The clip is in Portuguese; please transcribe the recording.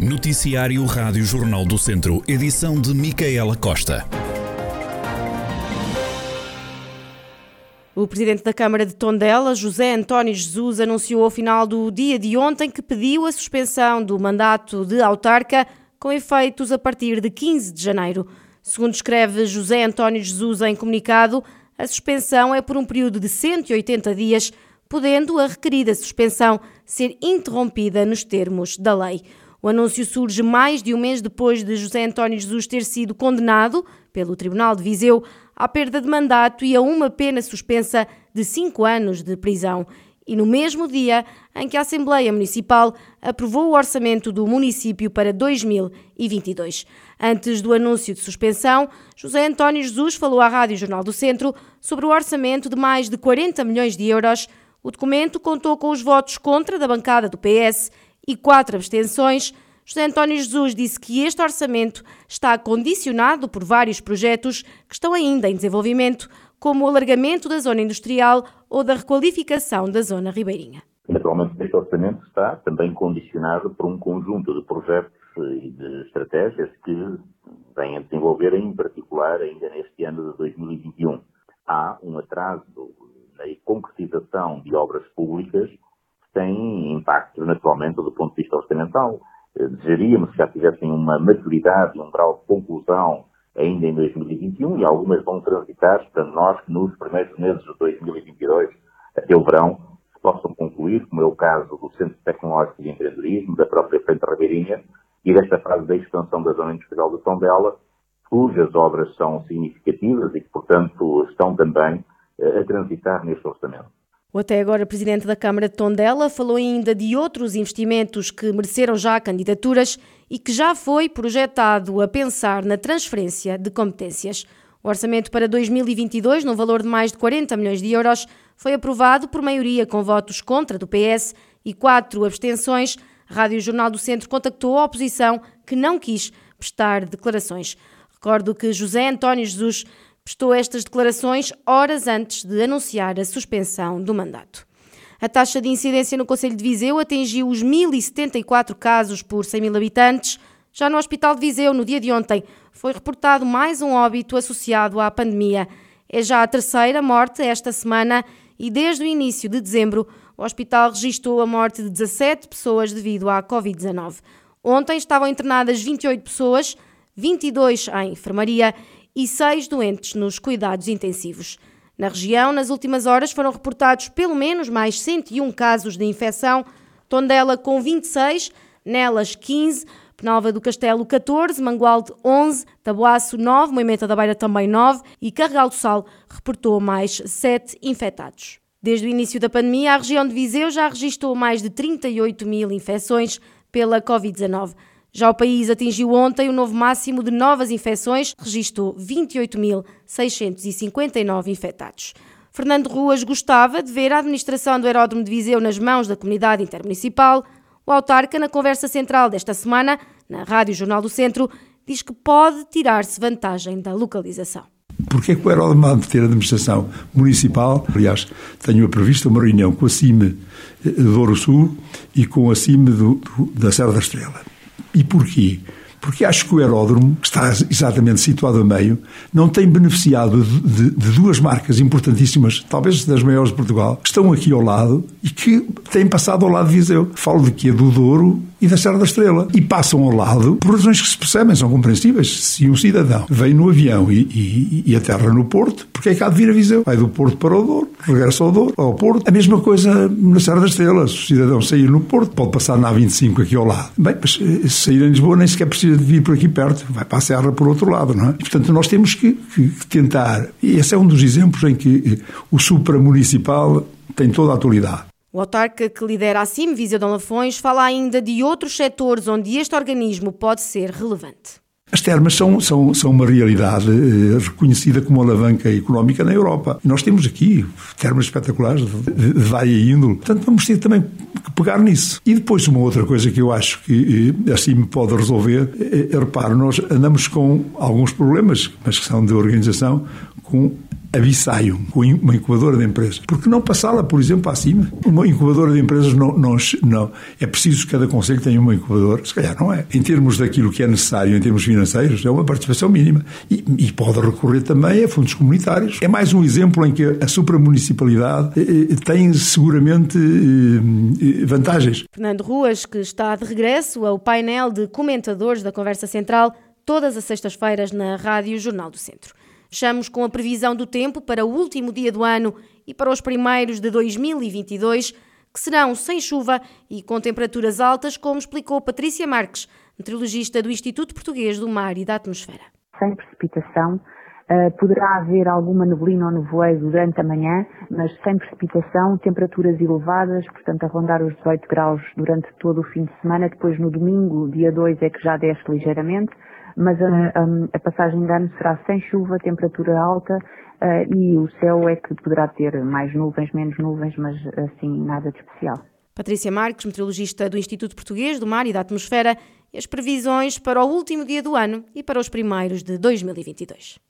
Noticiário Rádio Jornal do Centro, edição de Micaela Costa. O presidente da Câmara de Tondela, José António Jesus, anunciou ao final do dia de ontem que pediu a suspensão do mandato de autarca com efeitos a partir de 15 de janeiro. Segundo escreve José António Jesus em comunicado, a suspensão é por um período de 180 dias, podendo a requerida suspensão ser interrompida nos termos da lei. O anúncio surge mais de um mês depois de José António Jesus ter sido condenado pelo Tribunal de Viseu à perda de mandato e a uma pena suspensa de cinco anos de prisão. E no mesmo dia em que a Assembleia Municipal aprovou o orçamento do município para 2022. Antes do anúncio de suspensão, José António Jesus falou à Rádio Jornal do Centro sobre o orçamento de mais de 40 milhões de euros. O documento contou com os votos contra da bancada do PS e quatro abstenções, José António Jesus disse que este orçamento está condicionado por vários projetos que estão ainda em desenvolvimento, como o alargamento da zona industrial ou da requalificação da zona ribeirinha. Naturalmente, este orçamento está também condicionado por um conjunto de projetos e de estratégias que vêm a desenvolver, em particular, ainda neste ano de 2021. Há um atraso na concretização de obras públicas têm impactos, naturalmente, do ponto de vista orçamental. Eh, desejaríamos que já tivessem uma maturidade um grau de conclusão ainda em 2021 e algumas vão transitar, portanto, nós que nos primeiros meses de 2022, até o verão, se possam concluir, como é o caso do Centro Tecnológico de Empreendedorismo, da própria Frente Ribeirinha e desta fase da expansão da zona industrial de Tondela, cujas obras são significativas e que, portanto, estão também eh, a transitar neste orçamento. O até agora presidente da Câmara de Tondela falou ainda de outros investimentos que mereceram já candidaturas e que já foi projetado a pensar na transferência de competências. O orçamento para 2022, no valor de mais de 40 milhões de euros, foi aprovado por maioria com votos contra do PS e quatro abstenções. A Rádio Jornal do Centro contactou a oposição que não quis prestar declarações. Recordo que José António Jesus prestou estas declarações horas antes de anunciar a suspensão do mandato. A taxa de incidência no Conselho de Viseu atingiu os 1.074 casos por 100 mil habitantes. Já no Hospital de Viseu, no dia de ontem, foi reportado mais um óbito associado à pandemia. É já a terceira morte esta semana e desde o início de dezembro o hospital registrou a morte de 17 pessoas devido à Covid-19. Ontem estavam internadas 28 pessoas, 22 em enfermaria e seis doentes nos cuidados intensivos. Na região, nas últimas horas foram reportados pelo menos mais 101 casos de infecção, Tondela com 26, Nelas 15, Penalva do Castelo 14, Mangualde 11, Tabuaço 9, Moimenta da Beira também 9 e Carregal do Sal reportou mais 7 infectados. Desde o início da pandemia, a região de Viseu já registrou mais de 38 mil infecções pela Covid-19. Já o país atingiu ontem o novo máximo de novas infecções, registrou 28.659 infectados. Fernando Ruas gostava de ver a administração do aeródromo de Viseu nas mãos da comunidade intermunicipal. O autarca, na conversa central desta semana, na Rádio Jornal do Centro, diz que pode tirar-se vantagem da localização. Porquê que o aeródromo há de ter administração municipal? Aliás, tenho previsto uma reunião com a CIME do Ouro Sul e com a CIME do, do, da Serra da Estrela. E porquê? Porque acho que o aeródromo, que está exatamente situado a meio, não tem beneficiado de, de, duas marcas importantíssimas, talvez das maiores de Portugal, que estão aqui ao lado e que têm passado ao lado de Viseu. Falo de que é do Douro e da Serra da Estrela. E passam ao lado por razões que se percebem, são compreensíveis. Se um cidadão vem no avião e, e, e aterra no Porto, porque é que há de vir a Viseu? Vai do Porto para o Douro, regressa ao Douro, ao Porto. A mesma coisa na Serra da Estrela. Se o cidadão sair no Porto, pode passar na A25 aqui ao lado. Bem, mas eh, sair em Lisboa nem sequer precisa de vir por aqui perto, vai para a Serra por outro lado, não é? E, portanto, nós temos que, que, que tentar, e esse é um dos exemplos em que eh, o supramunicipal tem toda a atualidade. O autarca que lidera a CIM, Viseu de Lafões, fala ainda de outros setores onde este organismo pode ser relevante. As termas são, são, são uma realidade eh, reconhecida como alavanca económica na Europa. Nós temos aqui termas espetaculares de, de, de índole. Portanto, vamos ter também que pegar nisso. E depois, uma outra coisa que eu acho que eh, assim me pode resolver, é, é reparo, nós andamos com alguns problemas, mas que são de organização, com abissaiam com uma incubadora de empresas. Porque não passá-la, por exemplo, acima? Uma incubadora de empresas não, não, não. É preciso que cada conselho tenha uma incubadora? Se calhar não é. Em termos daquilo que é necessário, em termos financeiros, é uma participação mínima. E, e pode recorrer também a fundos comunitários. É mais um exemplo em que a supramunicipalidade eh, eh tem seguramente eh, eh, vantagens. Fernando Ruas, que está de regresso ao painel de comentadores da Conversa Central, todas as sextas-feiras na Rádio Jornal do Centro. Fechamos com a previsão do tempo para o último dia do ano e para os primeiros de 2022, que serão sem chuva e com temperaturas altas, como explicou Patrícia Marques, meteorologista do Instituto Português do Mar e da Atmosfera. Sem precipitação, Uh, poderá haver alguma neblina ou nevoeiro durante a manhã, mas sem precipitação, temperaturas elevadas, portanto a rondar os 18 graus durante todo o fim de semana. Depois no domingo, dia 2, é que já desce ligeiramente mas a, a, passagem de ano será sem chuva, temperatura alta uh, e o céu é que poderá ter mais nuvens, menos nuvens, mas assim nada de especial. Patrícia Marques, meteorologista do Instituto Português do Mar e da Atmosfera, e as previsões para o último dia do ano e para os primeiros de 2022.